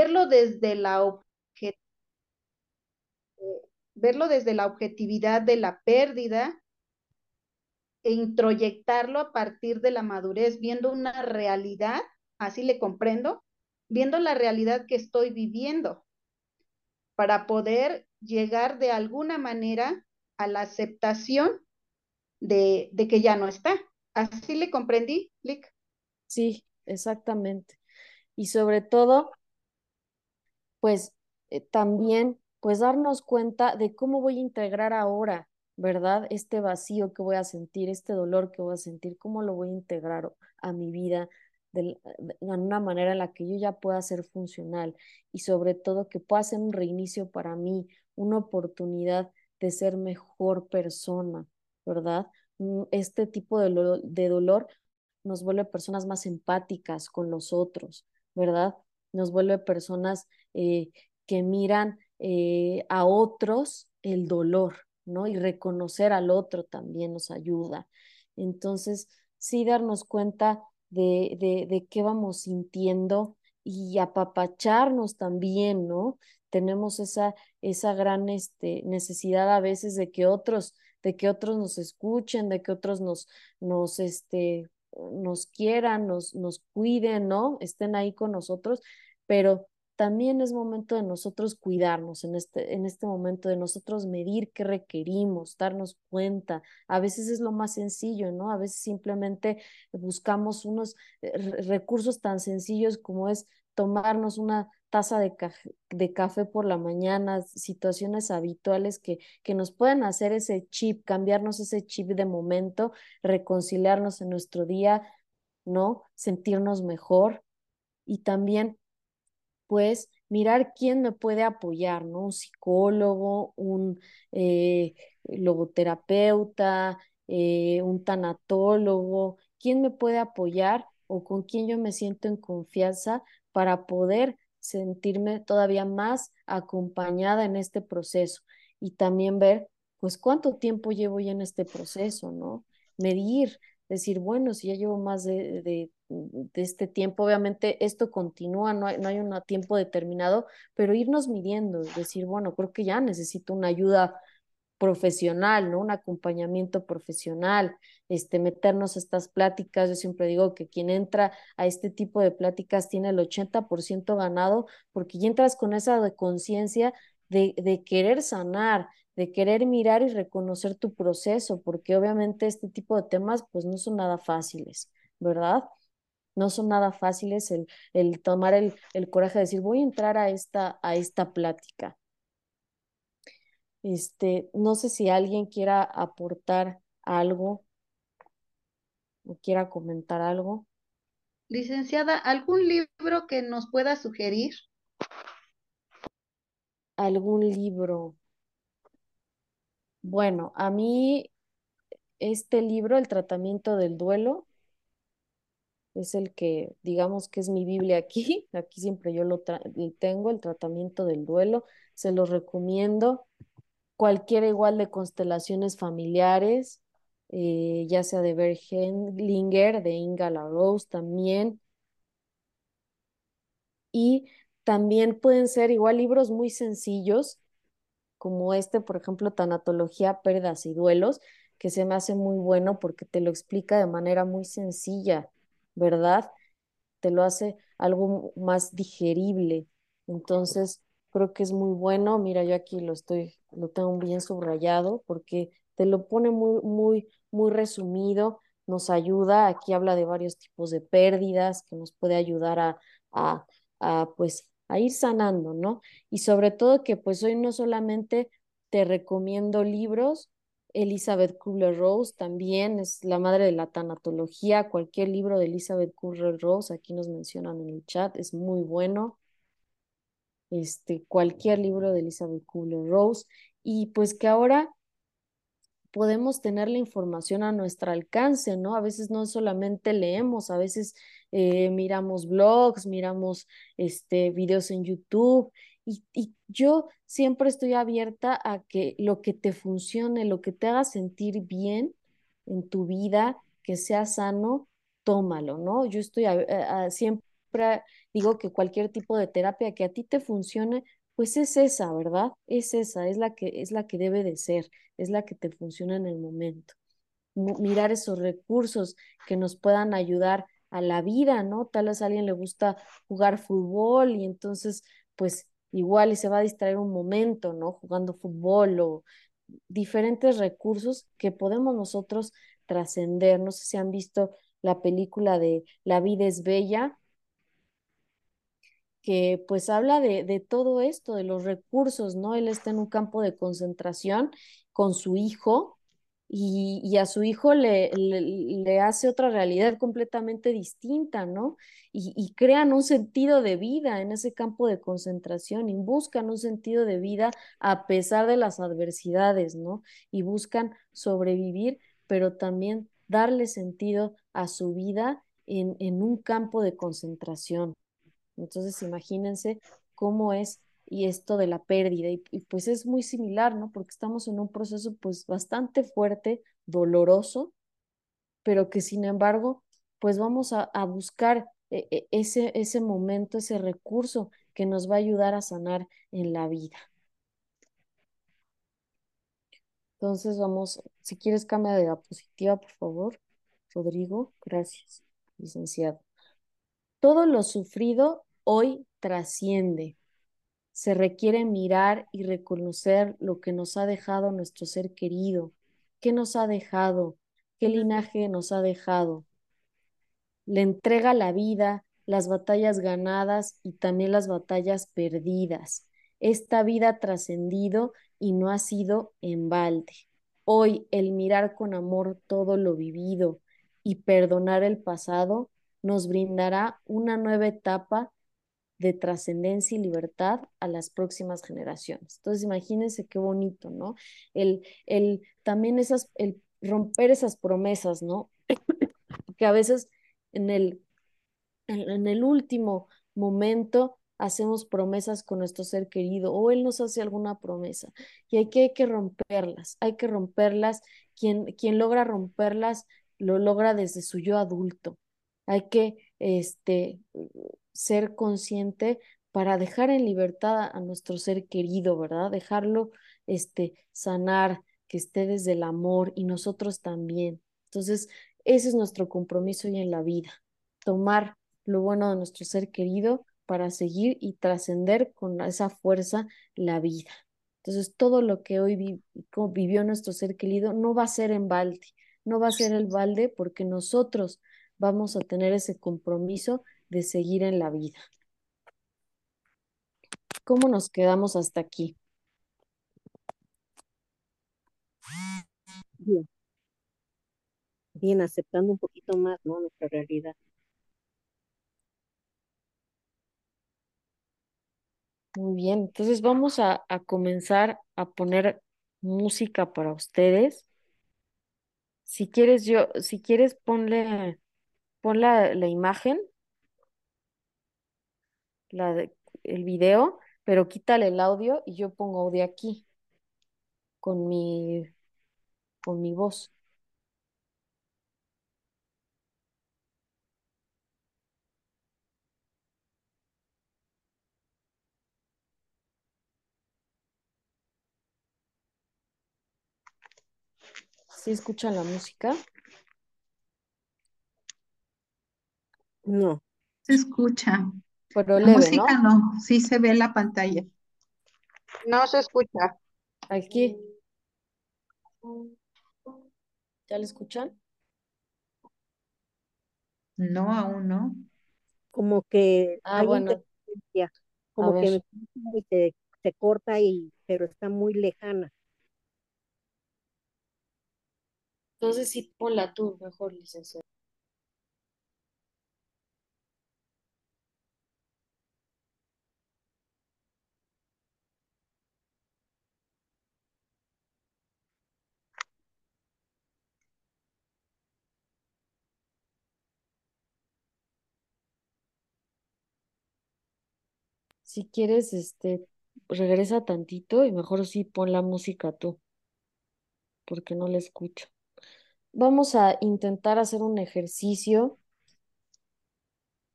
verlo desde la verlo desde la objetividad de la pérdida e introyectarlo a partir de la madurez, viendo una realidad, así le comprendo, viendo la realidad que estoy viviendo, para poder llegar de alguna manera a la aceptación de, de que ya no está. ¿Así le comprendí, Lick? Sí, exactamente. Y sobre todo, pues eh, también, pues darnos cuenta de cómo voy a integrar ahora, ¿verdad? Este vacío que voy a sentir, este dolor que voy a sentir, cómo lo voy a integrar a mi vida de, una manera en la que yo ya pueda ser funcional y sobre todo que pueda ser un reinicio para mí, una oportunidad de ser mejor persona, ¿verdad? Mm, este tipo de, de dolor nos vuelve personas más empáticas con los otros, ¿verdad? Nos vuelve personas eh, que miran eh, a otros el dolor, ¿no? Y reconocer al otro también nos ayuda. Entonces, sí darnos cuenta de, de, de qué vamos sintiendo y apapacharnos también, ¿no? Tenemos esa, esa gran este, necesidad a veces de que otros, de que otros nos escuchen, de que otros nos, nos, este, nos quieran, nos, nos cuiden, ¿no? Estén ahí con nosotros, pero también es momento de nosotros cuidarnos en este, en este momento, de nosotros medir qué requerimos, darnos cuenta. A veces es lo más sencillo, ¿no? A veces simplemente buscamos unos eh, recursos tan sencillos como es tomarnos una taza de, de, café por la mañana, situaciones habituales que, que nos pueden hacer ese chip, cambiarnos ese chip de momento, reconciliarnos en nuestro día, ¿no? Sentirnos mejor y también pues mirar quién me puede apoyar, ¿no? Un psicólogo, un eh, logoterapeuta, eh, un tanatólogo, quién me puede apoyar o con quién yo me siento en confianza para poder sentirme todavía más acompañada en este proceso y también ver, pues, cuánto tiempo llevo ya en este proceso, ¿no? Medir, decir, bueno, si ya llevo más de, de, este tiempo, obviamente esto continúa, no hay, no hay un tiempo determinado, pero irnos midiendo, decir, bueno, creo que ya necesito una ayuda profesional, ¿no? Un acompañamiento profesional, este, meternos a estas pláticas. Yo siempre digo que quien entra a este tipo de pláticas tiene el 80% ganado porque ya entras con esa conciencia de, de querer sanar, de querer mirar y reconocer tu proceso, porque obviamente este tipo de temas pues no son nada fáciles, ¿verdad? No son nada fáciles el, el tomar el, el, coraje de decir, voy a entrar a esta, a esta plática. Este, no sé si alguien quiera aportar algo o quiera comentar algo. Licenciada, ¿algún libro que nos pueda sugerir? Algún libro. Bueno, a mí este libro, El tratamiento del duelo, es el que, digamos que es mi Biblia aquí, aquí siempre yo lo, tengo, el tratamiento del duelo, se lo recomiendo, cualquiera igual de constelaciones familiares, eh, ya sea de Bert Hellinger, de Inga LaRose también, y también pueden ser igual libros muy sencillos, como este, por ejemplo, Tanatología, Pérdidas y Duelos, que se me hace muy bueno porque te lo explica de manera muy sencilla, ¿verdad? Te lo hace algo más digerible. Entonces, creo que es muy bueno. Mira, yo aquí lo estoy, lo tengo bien subrayado porque te lo pone muy, muy, muy resumido, nos ayuda. Aquí habla de varios tipos de pérdidas que nos puede ayudar a, a, a pues, a ir sanando, ¿no? Y sobre todo que pues hoy no solamente te recomiendo libros, Elizabeth Kubler-Rose también es la madre de la tanatología, cualquier libro de Elizabeth Kubler-Rose, aquí nos mencionan en el chat, es muy bueno. Este, cualquier libro de Elizabeth Kubler-Rose y pues que ahora podemos tener la información a nuestro alcance, ¿no? A veces no solamente leemos, a veces eh, miramos blogs, miramos este, videos en YouTube y, y, yo siempre estoy abierta a que lo que te funcione, lo que te haga sentir bien en tu vida, que sea sano, tómalo, ¿no? Yo estoy a, siempre siempre digo que cualquier tipo de terapia que a ti te funcione, pues es esa, ¿verdad? Es esa, es la que, es la que debe de ser, es la que te funciona en el momento. Mirar esos recursos que nos puedan ayudar a la vida, ¿no? Tal vez a alguien le gusta jugar fútbol y entonces, pues igual y se va a distraer un momento, ¿no? Jugando fútbol o diferentes recursos que podemos nosotros trascender. No sé si han visto la película de La vida es bella, que pues habla de, de, todo esto, de los recursos, ¿no? Él está en un campo de concentración con su hijo y, a su hijo le, le, hace otra realidad completamente distinta, ¿no? Y, crean un sentido de vida en ese campo de concentración y buscan un sentido de vida a pesar de las adversidades, ¿no? Y buscan sobrevivir, pero también darle sentido a su vida en, en un campo de concentración. Entonces, imagínense cómo es y esto de la pérdida. Y, pues es muy similar, ¿no? Porque estamos en un proceso pues bastante fuerte, doloroso, pero que sin embargo, pues vamos a, buscar e, e, ese, ese momento, ese recurso que nos va a ayudar a sanar en la vida. Entonces vamos, si quieres cambia de diapositiva, por favor. Rodrigo, gracias, licenciado. Todo lo sufrido hoy trasciende, se requiere mirar y reconocer lo que nos ha dejado nuestro ser querido, qué nos ha dejado, qué linaje nos ha dejado. Le entrega la vida, las batallas ganadas y también las batallas perdidas. Esta vida ha trascendido y no ha sido en balde. Hoy el mirar con amor todo lo vivido y perdonar el pasado nos brindará una nueva etapa de trascendencia y libertad a las próximas generaciones. Entonces, imagínense qué bonito, ¿no? El, el, también esas, el romper esas promesas, ¿no? que a veces en el, en, el último momento hacemos promesas con nuestro ser querido o él nos hace alguna promesa y hay que, hay que romperlas, hay que romperlas. Quien, quien logra romperlas lo logra desde su yo adulto. Hay que este, ser consciente para dejar en libertad a nuestro ser querido, ¿verdad? Dejarlo este, sanar, que esté desde el amor y nosotros también. Entonces, ese es nuestro compromiso hoy en la vida, tomar lo bueno de nuestro ser querido para seguir y trascender con esa fuerza la vida. Entonces, todo lo que hoy vivió nuestro ser querido no va a ser en balde, no va a ser el balde porque nosotros vamos a tener ese compromiso de seguir en la vida. ¿Cómo nos quedamos hasta aquí? Bien. Bien, aceptando un poquito más, ¿no? Nuestra realidad. Muy bien, entonces vamos a, comenzar a poner música para ustedes. Si quieres, yo, si quieres, ponle, pon la, la imagen la de, el video, pero quítale el audio y yo pongo audio aquí con mi, con mi voz. ¿Sí escuchan la música? No. Se escucha. Pero la música ¿no? sí se ve la pantalla. No se escucha. Aquí. ¿Ya la escuchan? No, aún no. Como que ah, bueno. como que se, se corta y pero está muy lejana. Entonces sí ponla tú mejor, licenciada. Si quieres, este, regresa tantito y mejor sí pon la música tú, porque no la escucho. Vamos a intentar hacer un ejercicio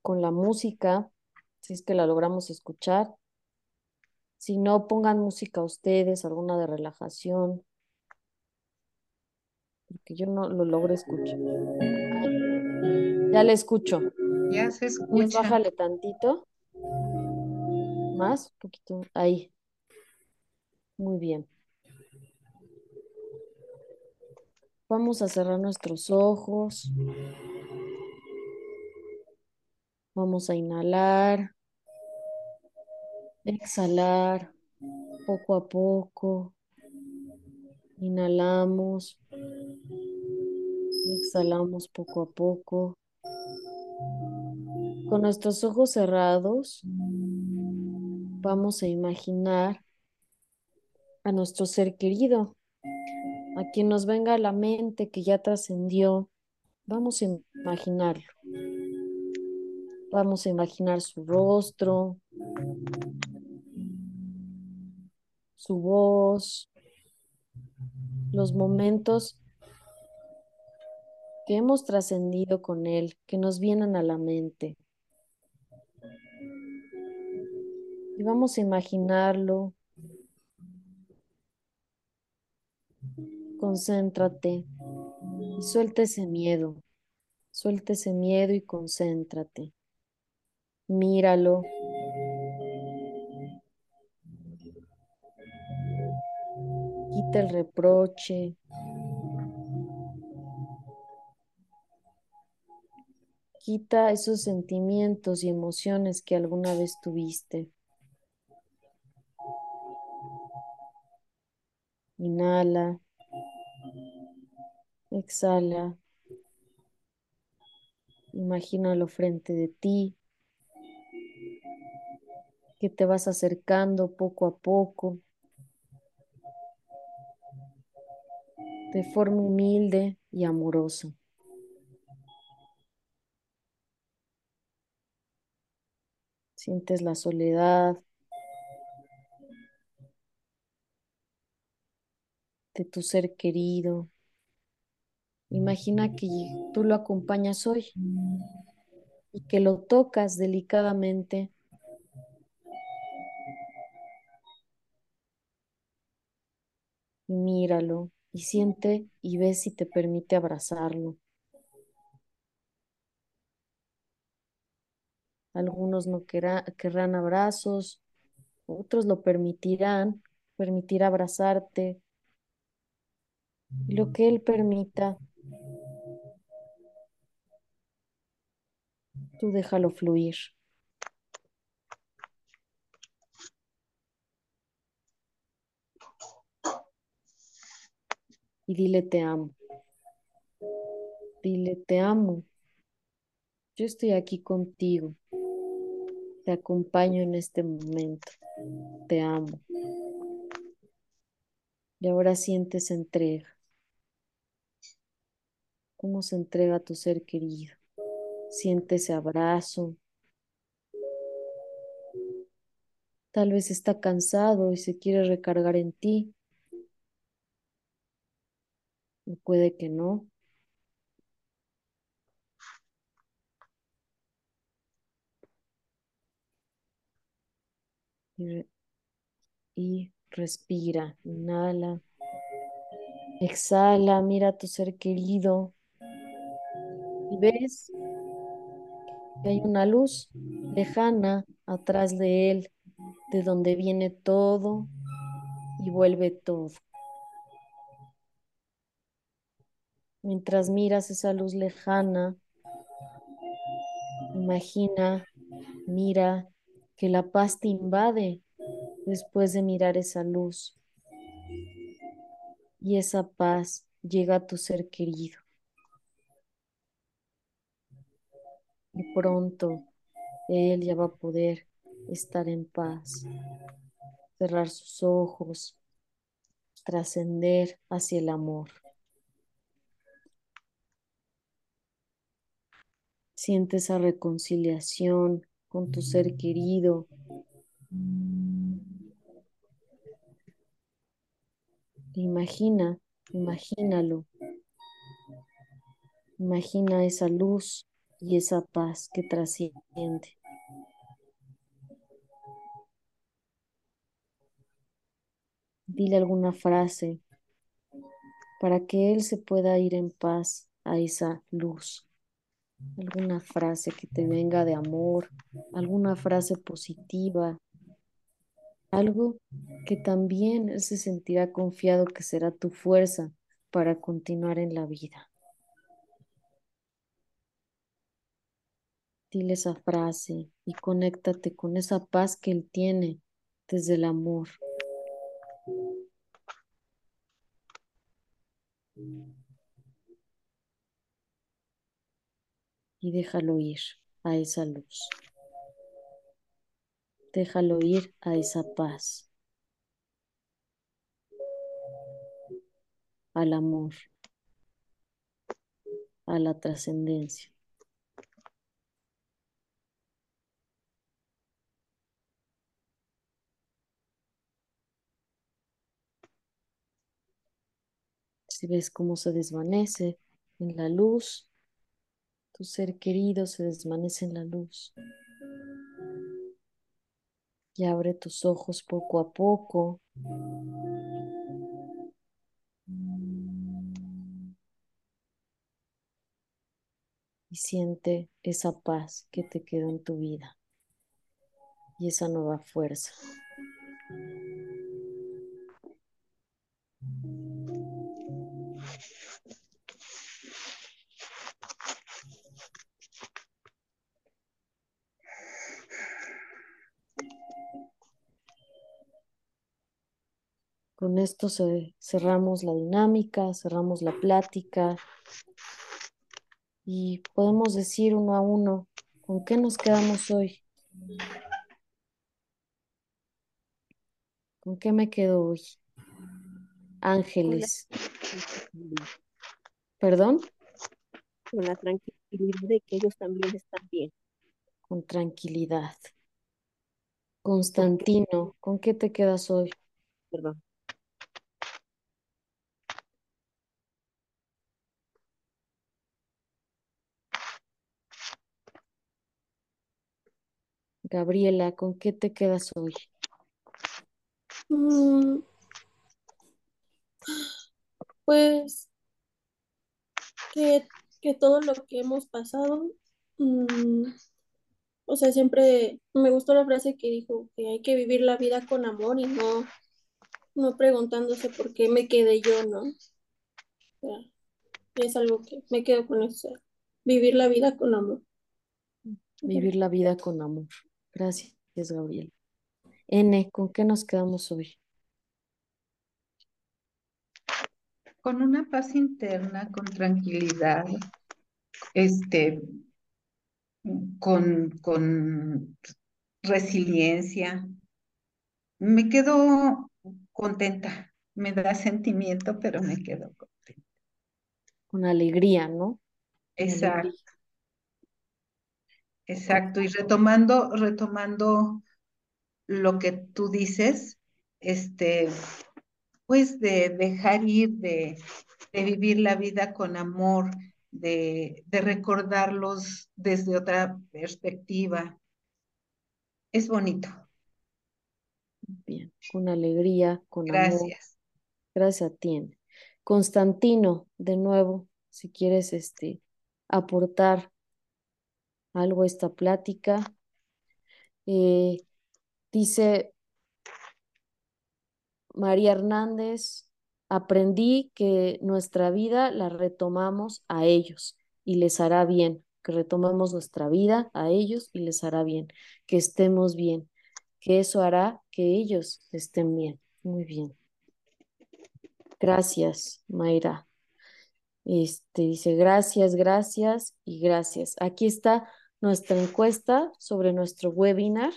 con la música, si es que la logramos escuchar. Si no, pongan música ustedes, alguna de relajación, porque yo no lo logro escuchar. Ya le escucho. Ya se escucha. bájale tantito. Más, un poquito. Ahí. Muy bien. Vamos a cerrar nuestros ojos. Vamos a inhalar, exhalar poco a poco. Inhalamos, exhalamos poco a poco. Con nuestros ojos cerrados, vamos a imaginar a nuestro ser querido, a quien nos venga a la mente que ya trascendió. Vamos a imaginarlo. Vamos a imaginar su rostro, su voz, los momentos que hemos trascendido con él, que nos vienen a la mente. Y vamos a imaginarlo. Concéntrate y suelta ese miedo. Suelta ese miedo y concéntrate míralo. Quita el reproche. Quita esos sentimientos y emociones que alguna vez tuviste. Inhala. Exhala. Imagínalo frente de ti que te vas acercando poco a poco, de forma humilde y amorosa. Sientes la soledad de tu ser querido. Imagina que tú lo acompañas hoy y que lo tocas delicadamente míralo y siente y ve si te permite abrazarlo. Algunos no querrán abrazos, otros lo permitirán, permitir abrazarte. Lo que Él permita, tú déjalo fluir. y dile te amo. Dile te amo. Yo estoy aquí contigo. Te acompaño en este momento. Te amo. Y ahora sientes entrega. ¿Cómo se entrega tu ser querido? Siente ese abrazo. Tal vez está cansado y se quiere recargar en ti. puede que no. Y, respira, inhala, exhala, mira a tu ser querido y ves que hay una luz lejana atrás de él, de donde viene todo y vuelve todo. Mientras miras esa luz lejana, imagina, mira que la paz te invade después de mirar esa luz. Y esa paz llega a tu ser querido. Y pronto él ya va a poder estar en paz, cerrar sus ojos, trascender hacia el amor. Siente esa reconciliación con tu ser querido. Imagina, imagínalo. Imagina esa luz y esa paz que trasciende. Dile alguna frase para que él se pueda ir en paz a esa luz. Alguna frase que te venga de amor, alguna frase positiva, algo que también él se sentirá confiado que será tu fuerza para continuar en la vida. Dile esa frase y conéctate con esa paz que él tiene desde el amor. Y déjalo ir a esa luz. Déjalo ir a esa paz. Al amor. A la trascendencia. Si ves cómo se desvanece en la luz, tu ser querido se desvanece en la luz. Y abre tus ojos poco a poco. Y siente esa paz que te quedó en tu vida y esa nueva fuerza. Con esto cerramos la dinámica, cerramos la plática y podemos decir uno a uno, ¿con qué nos quedamos hoy? ¿Con qué me quedo hoy? Ángeles. ¿Perdón? Con la tranquilidad de que ellos también están bien. Con tranquilidad. Constantino, ¿con qué te quedas hoy? Perdón. Gabriela, ¿con qué te quedas hoy? Mm, pues que, todo lo que hemos pasado, mm, o sea, siempre me gustó la frase que dijo que hay que vivir la vida con amor y no, no preguntándose por qué me quedé yo, ¿no? es algo que me quedo con eso, vivir la vida con amor. Vivir la vida con amor. Gracias, Gabriel. N, ¿con qué nos quedamos hoy? Con una paz interna, con tranquilidad, este, con, con resiliencia. Me quedo contenta, me da sentimiento, pero me quedo contenta. Con alegría, ¿no? Exacto. Exacto, y retomando, retomando lo que tú dices, este, pues de dejar ir, de, vivir la vida con amor, de, de, recordarlos desde otra perspectiva. Es bonito. Bien, con alegría, con Gracias. amor. Gracias a ti. Constantino, de nuevo, si quieres este, aportar algo esta plática. Eh, dice María Hernández, aprendí que nuestra vida la retomamos a ellos y les hará bien, que retomamos nuestra vida a ellos y les hará bien, que estemos bien, que eso hará que ellos estén bien. Muy bien. Gracias, Mayra. Este dice gracias, gracias y gracias. Aquí está nuestra encuesta sobre nuestro webinar.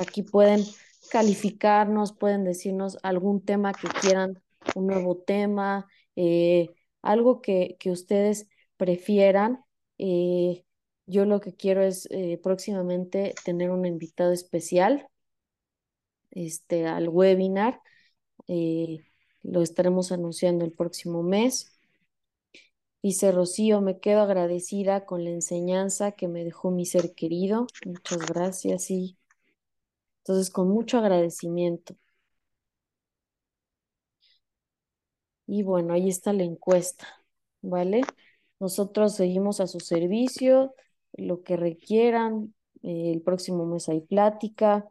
Aquí pueden calificarnos, pueden decirnos algún tema que quieran, un nuevo tema, eh, algo que, ustedes prefieran. Eh, yo lo que quiero es eh, próximamente tener un invitado especial este, al webinar. lo estaremos anunciando el próximo mes. Dice Rocío, me quedo agradecida con la enseñanza que me dejó mi ser querido. Muchas gracias y entonces con mucho agradecimiento. Y bueno, ahí está la encuesta, ¿vale? Nosotros seguimos a su servicio, lo que requieran. Eh, el próximo mes hay plática.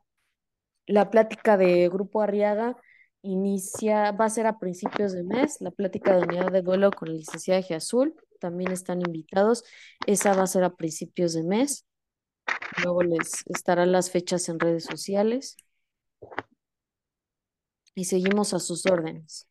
La plática de Grupo Arriaga inicia, va a ser a principios de mes, la plática de unidad de duelo con la licenciada de Azul, también están invitados, esa va a ser a principios de mes, luego les estarán las fechas en redes sociales y seguimos a sus órdenes.